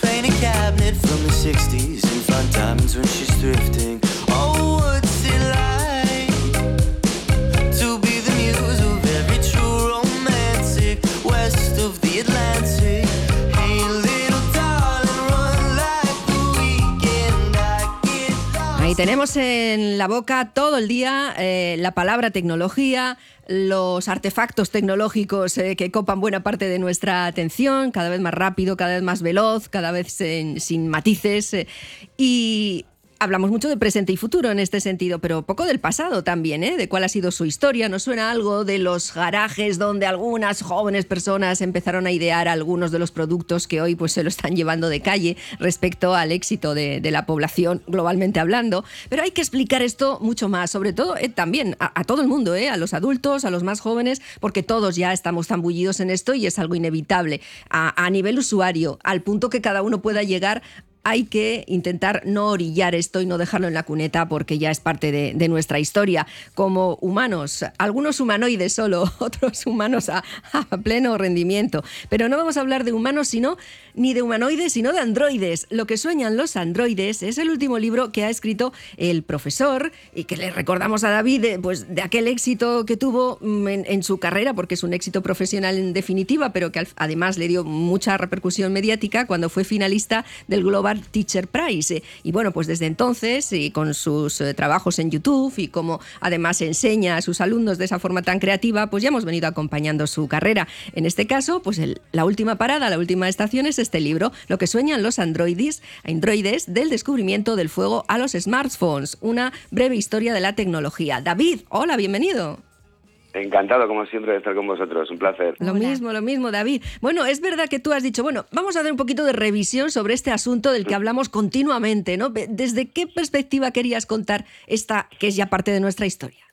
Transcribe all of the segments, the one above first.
Paint a cabinet from the 60s and when she's. Oh. Ahí tenemos en la boca todo el día eh, la palabra tecnología, los artefactos tecnológicos eh, que copan buena parte de nuestra atención, cada vez más rápido, cada vez más veloz, cada vez sin matices. eh, y hablamos mucho de presente y futuro en este sentido, pero poco del pasado también, ¿eh? de cuál ha sido su historia. ¿Nos suena algo de los garajes donde algunas jóvenes personas empezaron a idear algunos de los productos que hoy pues, se lo están llevando de calle respecto al éxito de, la población globalmente hablando? Pero hay que explicar esto mucho más, sobre todo eh, también a, a todo el mundo, ¿eh? a los adultos, a los más jóvenes, porque todos ya estamos zambullidos en esto y es algo inevitable. A, a nivel usuario, al punto que cada uno pueda llegar hay que intentar no orillar esto y no dejarlo en la cuneta porque ya es parte de, nuestra historia. Como humanos, algunos humanoides solo, otros humanos a, pleno rendimiento. Pero no vamos a hablar de humanos, sino ni de humanoides, sino de androides. Lo que sueñan los androides es el último libro que ha escrito el profesor y que le recordamos a David de, pues, de aquel éxito que tuvo mm, en, en su carrera, porque es un éxito profesional en definitiva, pero que además le dio mucha repercusión mediática cuando fue finalista del Global Teacher Prize. Y bueno, pues desde entonces, y con sus eh, trabajos en YouTube y como además enseña a sus alumnos de esa forma tan creativa, pues ya hemos venido acompañando su carrera. En este caso, pues la última parada, la última estación es este libro, Lo que sueñan los androides, androides del descubrimiento del fuego a los smartphones, una breve historia de la tecnología. David, hola, bienvenido. Encantado, como siempre, de estar con vosotros. Un placer. Lo Hola. mismo, lo mismo, David. Bueno, es verdad que tú has dicho, bueno, vamos a hacer un poquito de revisión sobre este asunto del que hablamos continuamente, ¿no? ¿Desde qué perspectiva querías contar esta que es ya parte de nuestra historia?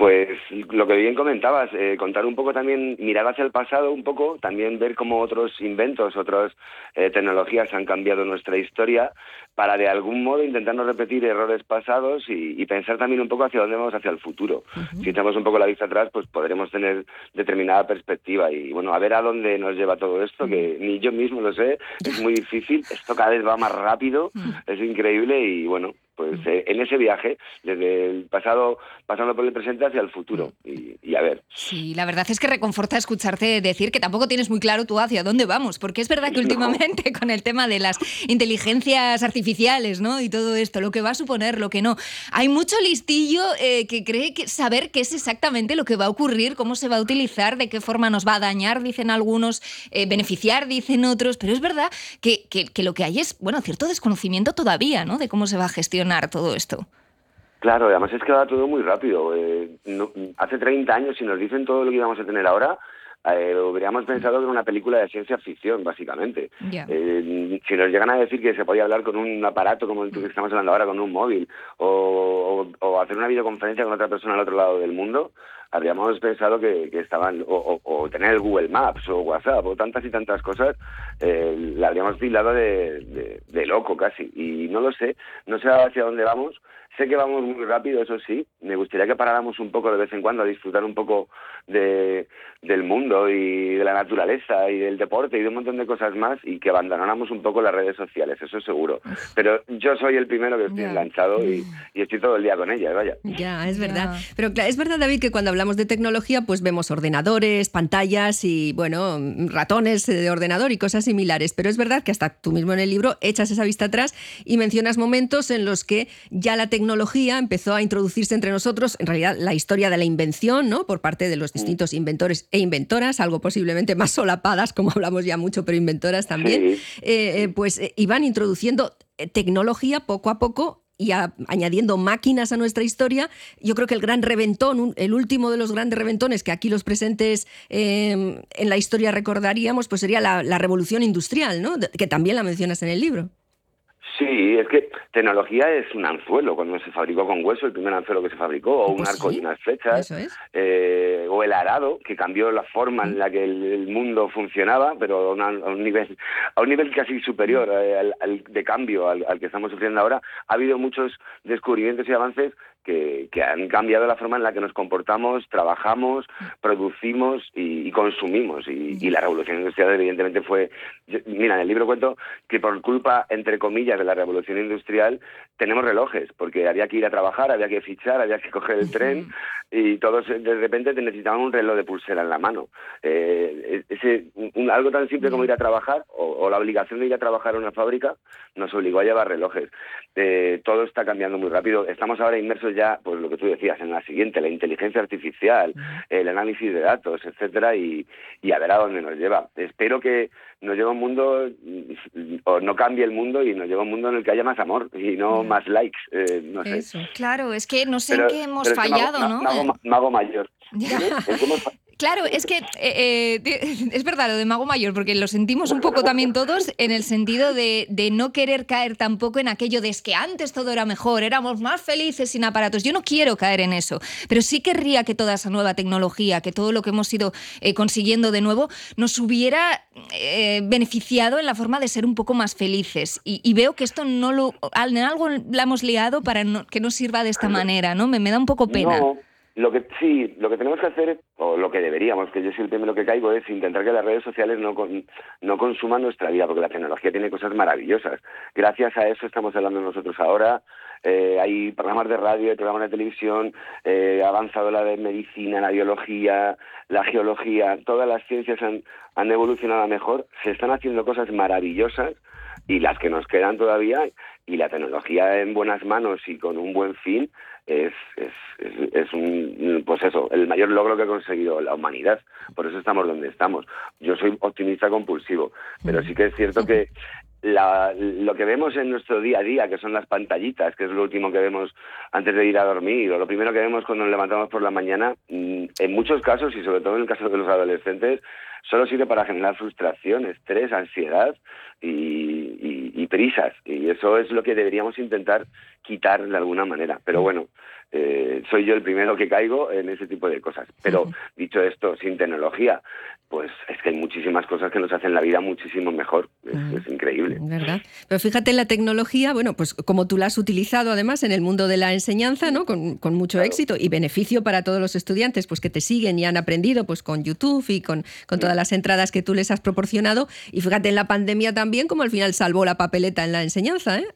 Pues lo que bien comentabas, eh, contar un poco también, mirar hacia el pasado un poco, también ver cómo otros inventos, otras eh, tecnologías han cambiado nuestra historia para de algún modo intentar no repetir errores pasados y, y pensar también un poco hacia dónde vamos hacia el futuro. Si echamos un poco la vista atrás, pues podremos tener determinada perspectiva y bueno, a ver a dónde nos lleva todo esto, que ni yo mismo lo sé, es muy difícil, esto cada vez va más rápido, es increíble y bueno, pues eh, en ese viaje, desde el pasado, pasando por el presente hacia el futuro. Y, y a ver, Sí, la verdad es que reconforta escucharte decir que tampoco tienes muy claro tú hacia dónde vamos, porque es verdad que No. últimamente con el tema de las inteligencias artificiales, ¿no? Y todo esto, lo que va a suponer, lo que no, hay mucho listillo eh, que cree que saber qué es exactamente lo que va a ocurrir, cómo se va a utilizar, de qué forma nos va a dañar, dicen algunos, eh, beneficiar, dicen otros, pero es verdad que, que- que lo que hay es, bueno, cierto desconocimiento todavía, ¿no? De cómo se va a gestionar todo esto. claro, además es que va todo muy rápido. Eh, no- hace 30 años, si nos dicen todo lo que íbamos a tener ahora, eh, habríamos pensado que era una película de ciencia ficción, básicamente. Eh, si nos llegan a decir que se podía hablar con un aparato como el que estamos hablando ahora, con un móvil, o, o- o hacer una videoconferencia con otra persona al otro lado del mundo, habríamos pensado que, que estaban, o, o- o tener Google Maps o WhatsApp o tantas y tantas cosas, eh, la habríamos tildado de, de- de loco casi. Y no lo sé, no sé hacia dónde vamos. Sé que vamos muy rápido, eso sí. Me gustaría que paráramos un poco de vez en cuando a disfrutar un poco de, del mundo y de la naturaleza y del deporte y de un montón de cosas más y que abandonáramos un poco las redes sociales, eso seguro. Pero yo soy el primero que estoy Ya. enganchado y, y estoy todo el día con ellas, vaya. Ya, es Ya. verdad. Pero es verdad, David, que cuando hablamos de tecnología, pues vemos ordenadores, pantallas y, bueno, ratones de ordenador y cosas similares. Pero es verdad que hasta tú mismo en el libro echas esa vista atrás y mencionas momentos en los que ya la tecnología empezó a introducirse entre nosotros, en realidad la historia de la invención, ¿no? Por parte de los distintos inventores e inventoras, algo posiblemente más solapadas, como hablamos ya mucho, pero inventoras también, Sí. eh, eh, pues eh, iban introduciendo eh, tecnología poco a poco y añadiendo máquinas a nuestra historia. Yo creo que el gran reventón, el último de los grandes reventones que aquí los presentes eh, en la historia recordaríamos, pues sería la, la revolución industrial, ¿no? Que también la mencionas en el libro. Sí, es que tecnología es un anzuelo. Cuando se fabricó con hueso, el primer anzuelo que se fabricó, o un Pues arco sí, y unas flechas, es. eh, o el arado, que cambió la forma en la que el, el mundo funcionaba, pero a, una- a un nivel a un nivel casi superior eh, al, al- de cambio al, al que estamos sufriendo ahora. Ha habido muchos descubrimientos y avances que, que han cambiado la forma en la que nos comportamos, trabajamos, producimos y, y consumimos. Y, y la revolución industrial, evidentemente, fue. yo- mira, en el libro cuento que por culpa, entre comillas, de la revolución industrial, tenemos relojes, porque había que ir a trabajar, había que fichar, había que coger el tren y todos de repente te necesitaban un reloj de pulsera en la mano. Eh, ese, un- algo tan simple como ir a trabajar o, o la obligación de ir a trabajar en una fábrica nos obligó a llevar relojes. Eh, todo está cambiando muy rápido. Estamos ahora inmersos ya, pues lo que tú decías, en la siguiente, la inteligencia artificial, el análisis de datos, etcétera, y, y a ver a dónde nos lleva. Espero que nos lleve un mundo, mm, o no cambie el mundo y nos lleve un mundo en el que haya más amor y no más likes. eh, no sé. Eso. Claro, es que no sé Pero- en qué hemos pero es que me hago- fallado, me- ¿no? Me hago, me hago mayor. Ya. ¿En qué hemos fa- Claro, es que eh, eh, es verdad lo de mago mayor, porque lo sentimos un poco también todos en el sentido de, de no querer caer tampoco en aquello de es que antes todo era mejor, éramos más felices sin aparatos. Yo no quiero caer en eso, pero sí querría que toda esa nueva tecnología, que todo lo que hemos ido eh, consiguiendo de nuevo, nos hubiera eh, beneficiado en la forma de ser un poco más felices. Y, y veo que esto no lo, en algo la hemos liado para no- que no sirva de esta manera, ¿no? Me, da un poco pena. Lo que sí, lo que tenemos que hacer, o lo que deberíamos, que yo soy el primero que caigo, es intentar que las redes sociales no, con- no consuman nuestra vida, porque la tecnología tiene cosas maravillosas. Gracias a eso estamos hablando nosotros ahora. Eh, hay programas de radio, hay programas de televisión, eh, ha avanzado la de medicina, la biología, la geología, todas las ciencias han, han evolucionado a mejor, se están haciendo cosas maravillosas y las que nos quedan todavía y la tecnología en buenas manos y con un buen fin es, es, es, es un pues eso el mayor logro que ha conseguido la humanidad. Por eso estamos donde estamos. Yo soy optimista compulsivo pero sí que es cierto que la, lo que vemos en nuestro día a día, que son las pantallitas, que es lo último que vemos antes de ir a dormir, o lo primero que vemos cuando nos levantamos por la mañana, mm, en muchos casos, y sobre todo en el caso de los adolescentes, solo sirve para generar frustración, estrés, ansiedad y Y eso es lo que deberíamos intentar quitar de alguna manera. Pero bueno, eh, soy yo el primero que caigo en ese tipo de cosas. Pero dicho esto, sin tecnología, pues es que hay muchísimas cosas que nos hacen la vida muchísimo mejor. Es, es increíble. ¿Verdad? Pero fíjate en la tecnología, bueno, pues como tú la has utilizado además en el mundo de la enseñanza, ¿no? Con, con mucho Claro. éxito y beneficio para todos los estudiantes, pues que te siguen y han aprendido, pues con YouTube y con, con todas las entradas que tú les has proporcionado. Y fíjate en la pandemia también, como al final salvó la papeleta en la enseñanza, ¿eh?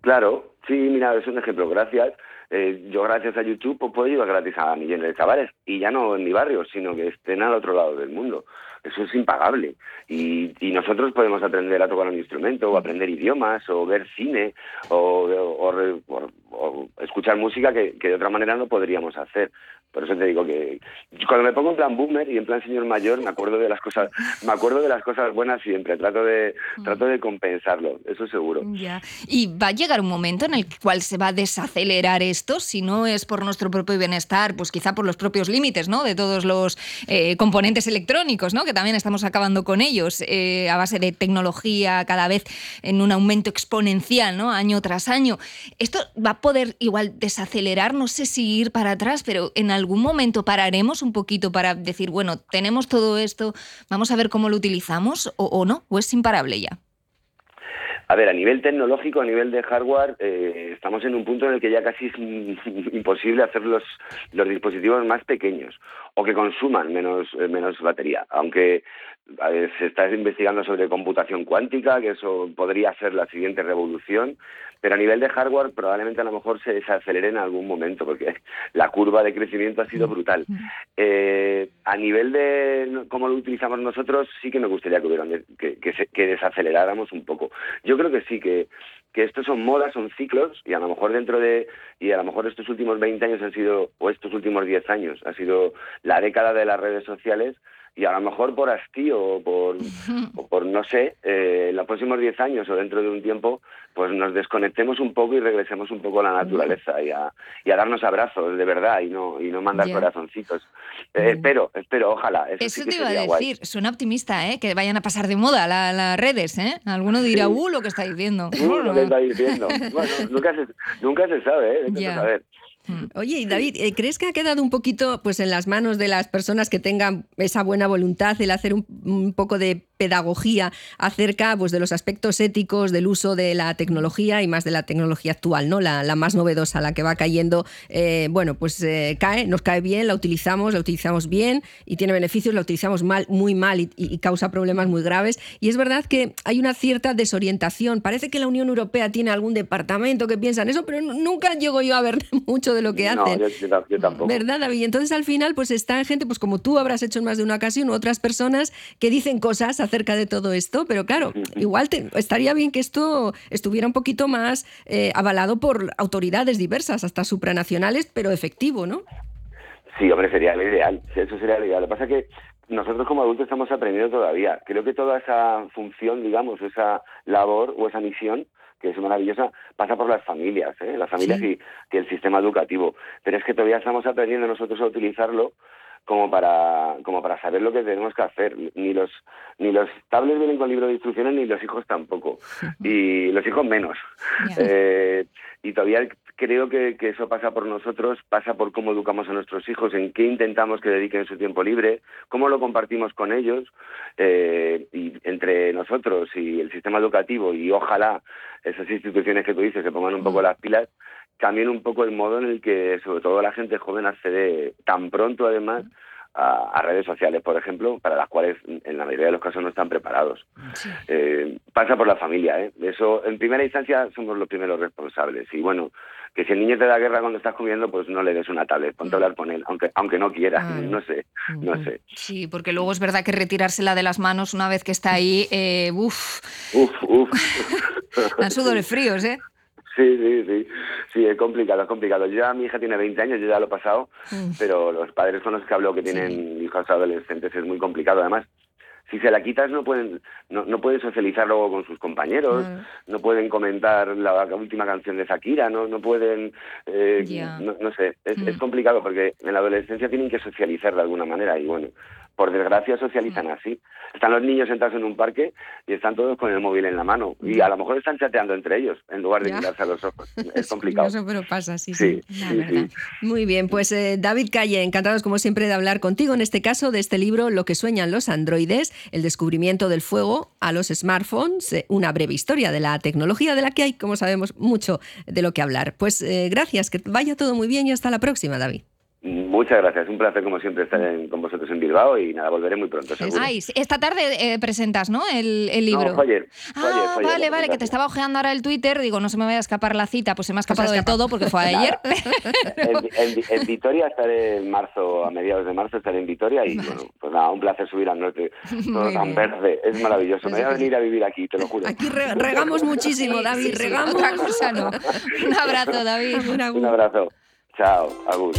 Claro, sí, mira, es un ejemplo. Gracias. Eh, yo gracias a YouTube pues, puedo llevar gratis a millones de chavales y ya no en mi barrio, sino que estén al otro lado del mundo. Eso es impagable. Y, y nosotros podemos aprender a tocar un instrumento, o aprender idiomas, o ver cine, o, o- escuchar música que, que de otra manera no podríamos hacer. Por eso te digo que cuando me pongo en plan boomer y en plan señor mayor, me acuerdo de las cosas, me acuerdo de las cosas buenas siempre. Trato de, trato de compensarlo, eso seguro. Ya. Y va a llegar un momento en el cual se va a desacelerar esto, si no es por nuestro propio bienestar, pues quizá por los propios límites, ¿no? De todos los eh, componentes electrónicos, ¿no? Que también estamos acabando con ellos, eh, a base de tecnología cada vez en un aumento exponencial, ¿no? Año tras año. Esto va a poder igual desacelerar, no sé si ir para atrás, pero en algún momento pararemos un poquito para decir, bueno, tenemos todo esto, vamos a ver cómo lo utilizamos o, o no, o es imparable ya. A ver, a nivel tecnológico, a nivel de hardware, eh, estamos en un punto en el que ya casi es imposible hacer los, los dispositivos más pequeños o que consuman menos, eh, menos batería. Aunque se está investigando sobre computación cuántica, que eso podría ser la siguiente revolución, pero a nivel de hardware probablemente a lo mejor se desacelere en algún momento, porque la curva de crecimiento ha sido brutal. Eh, a nivel de cómo lo utilizamos nosotros, sí que me gustaría que, se- que desaceleráramos un poco. Yo creo que sí, que, que estos son modas, son ciclos, y a lo mejor dentro de, y a lo mejor estos últimos 20 años han sido, o estos últimos 10 años, ha sido la década de las redes sociales, y a lo mejor por hastío o por, o por no sé, eh, en los próximos 10 años o dentro de un tiempo, pues nos desconectemos un poco y regresemos un poco a la naturaleza y a, y a darnos abrazos de verdad y no, y no mandar corazoncitos. Eh, espero, espero, ojalá. Eso, Eso sí que te iba a sería guay. decir, suena optimista, ¿eh? Que vayan a pasar de moda la- las redes, ¿eh? Alguno dirá, Sí. uh, lo que está diciendo. Uh, lo que está diciendo. Bueno, nunca se, nunca se sabe, ¿eh? Ya. saber. Oye, y David, eh, ¿crees que ha quedado un poquito pues, en las manos de las personas que tengan esa buena voluntad, el hacer un, un poco de pedagogía acerca pues, de los aspectos éticos del uso de la tecnología y más de la tecnología actual, ¿no? La, la más novedosa, la que va cayendo, eh, bueno, pues eh, cae, nos cae bien, la utilizamos, la utilizamos bien y tiene beneficios, la utilizamos mal, muy mal y, y causa problemas muy graves. Y es verdad que hay una cierta desorientación. Parece que la Unión Europea tiene algún departamento que piensa en eso, pero nunca llego yo a ver mucho de lo que No, hacen. yo, yo yo tampoco. ¿Verdad, David? Y entonces al final, pues está gente, pues como tú habrás hecho en más de una ocasión, u otras personas que dicen cosas acerca de todo esto, pero claro, igual te- estaría bien que esto estuviera un poquito más eh, avalado por autoridades diversas, hasta supranacionales, pero efectivo, ¿no? Sí, hombre, sería lo ideal. Eso sería lo ideal. Lo que pasa es que nosotros como adultos estamos aprendiendo todavía. Creo que toda esa función, digamos, esa labor o esa misión, que es maravillosa, pasa por las familias, ¿eh? las familias Sí. y, y el sistema educativo. Pero es que todavía estamos aprendiendo nosotros a utilizarlo como para como para saber lo que tenemos que hacer. Ni los ni los tablets vienen con libro de instrucciones ni los hijos tampoco. Y los hijos menos. Eh, y todavía creo que, que eso pasa por nosotros, pasa por cómo educamos a nuestros hijos, en qué intentamos que dediquen su tiempo libre, cómo lo compartimos con ellos, eh, y entre nosotros y el sistema educativo, y ojalá esas instituciones que tú dices se pongan un poco las pilas, cambien un poco el modo en el que, sobre todo, la gente joven accede tan pronto, además, a, a redes sociales, por ejemplo, para las cuales en la mayoría de los casos no están preparados. Eh, pasa por la familia, ¿eh? Eso, en primera instancia, somos los primeros responsables. Y bueno, que si el niño te da guerra cuando estás comiendo, pues no le des una tablet, ponte a hablar con él, aunque, aunque no quiera, Claro. no sé, no sé. Sí, porque luego es verdad que retirársela de las manos una vez que está ahí, eh, uff, Uf, uf. dan sudores fríos, ¿eh? Sí, sí, sí. Sí, es complicado, es complicado. Yo ya, mi hija tiene 20 años, yo ya lo he pasado, pero los padres con los que hablo que tienen hijos adolescentes es muy complicado. Además, si se la quitas no pueden no, no pueden socializar luego con sus compañeros, no pueden comentar la, última canción de Shakira, no no pueden, eh, no, no sé, es, Mm. es complicado porque en la adolescencia tienen que socializar de alguna manera y bueno, por desgracia socializan así. Están los niños sentados en un parque y están todos con el móvil en la mano y a lo mejor están chateando entre ellos en lugar de Ya. mirarse a los ojos. Es complicado. curioso, pero pasa, sí, sí. Sí, la sí, verdad. Muy bien, pues eh, David Calle, encantados como siempre de hablar contigo en este caso de este libro Lo que sueñan los androides, el descubrimiento del fuego a los smartphones, eh, una breve historia de la tecnología de la que hay, como sabemos, mucho de lo que hablar. Pues eh, gracias, que vaya todo muy bien y hasta la próxima, David. Muchas gracias, un placer como siempre estar en- con vosotros en Bilbao y nada, volveré muy pronto, seguro. Ay, esta tarde eh, presentas, ¿no? El, el libro. No, fue ayer, fue ayer, Ah, fue vale, vale, que te estaba ojeando ahora el Twitter, digo, no se me vaya a escapar la cita, pues se me ha escapado de todo porque fue ayer. En, en- en Vitoria estaré en marzo, a mediados de marzo estaré en Vitoria y bueno, pues nada, un placer subir al norte, todo Muy tan bien. verde, es maravilloso, me voy a venir a vivir aquí, te lo juro. Aquí re- regamos muchísimo, David, sí, sí, regamos. otra cosa no. Un abrazo, David. Un abrazo, chao, Agus.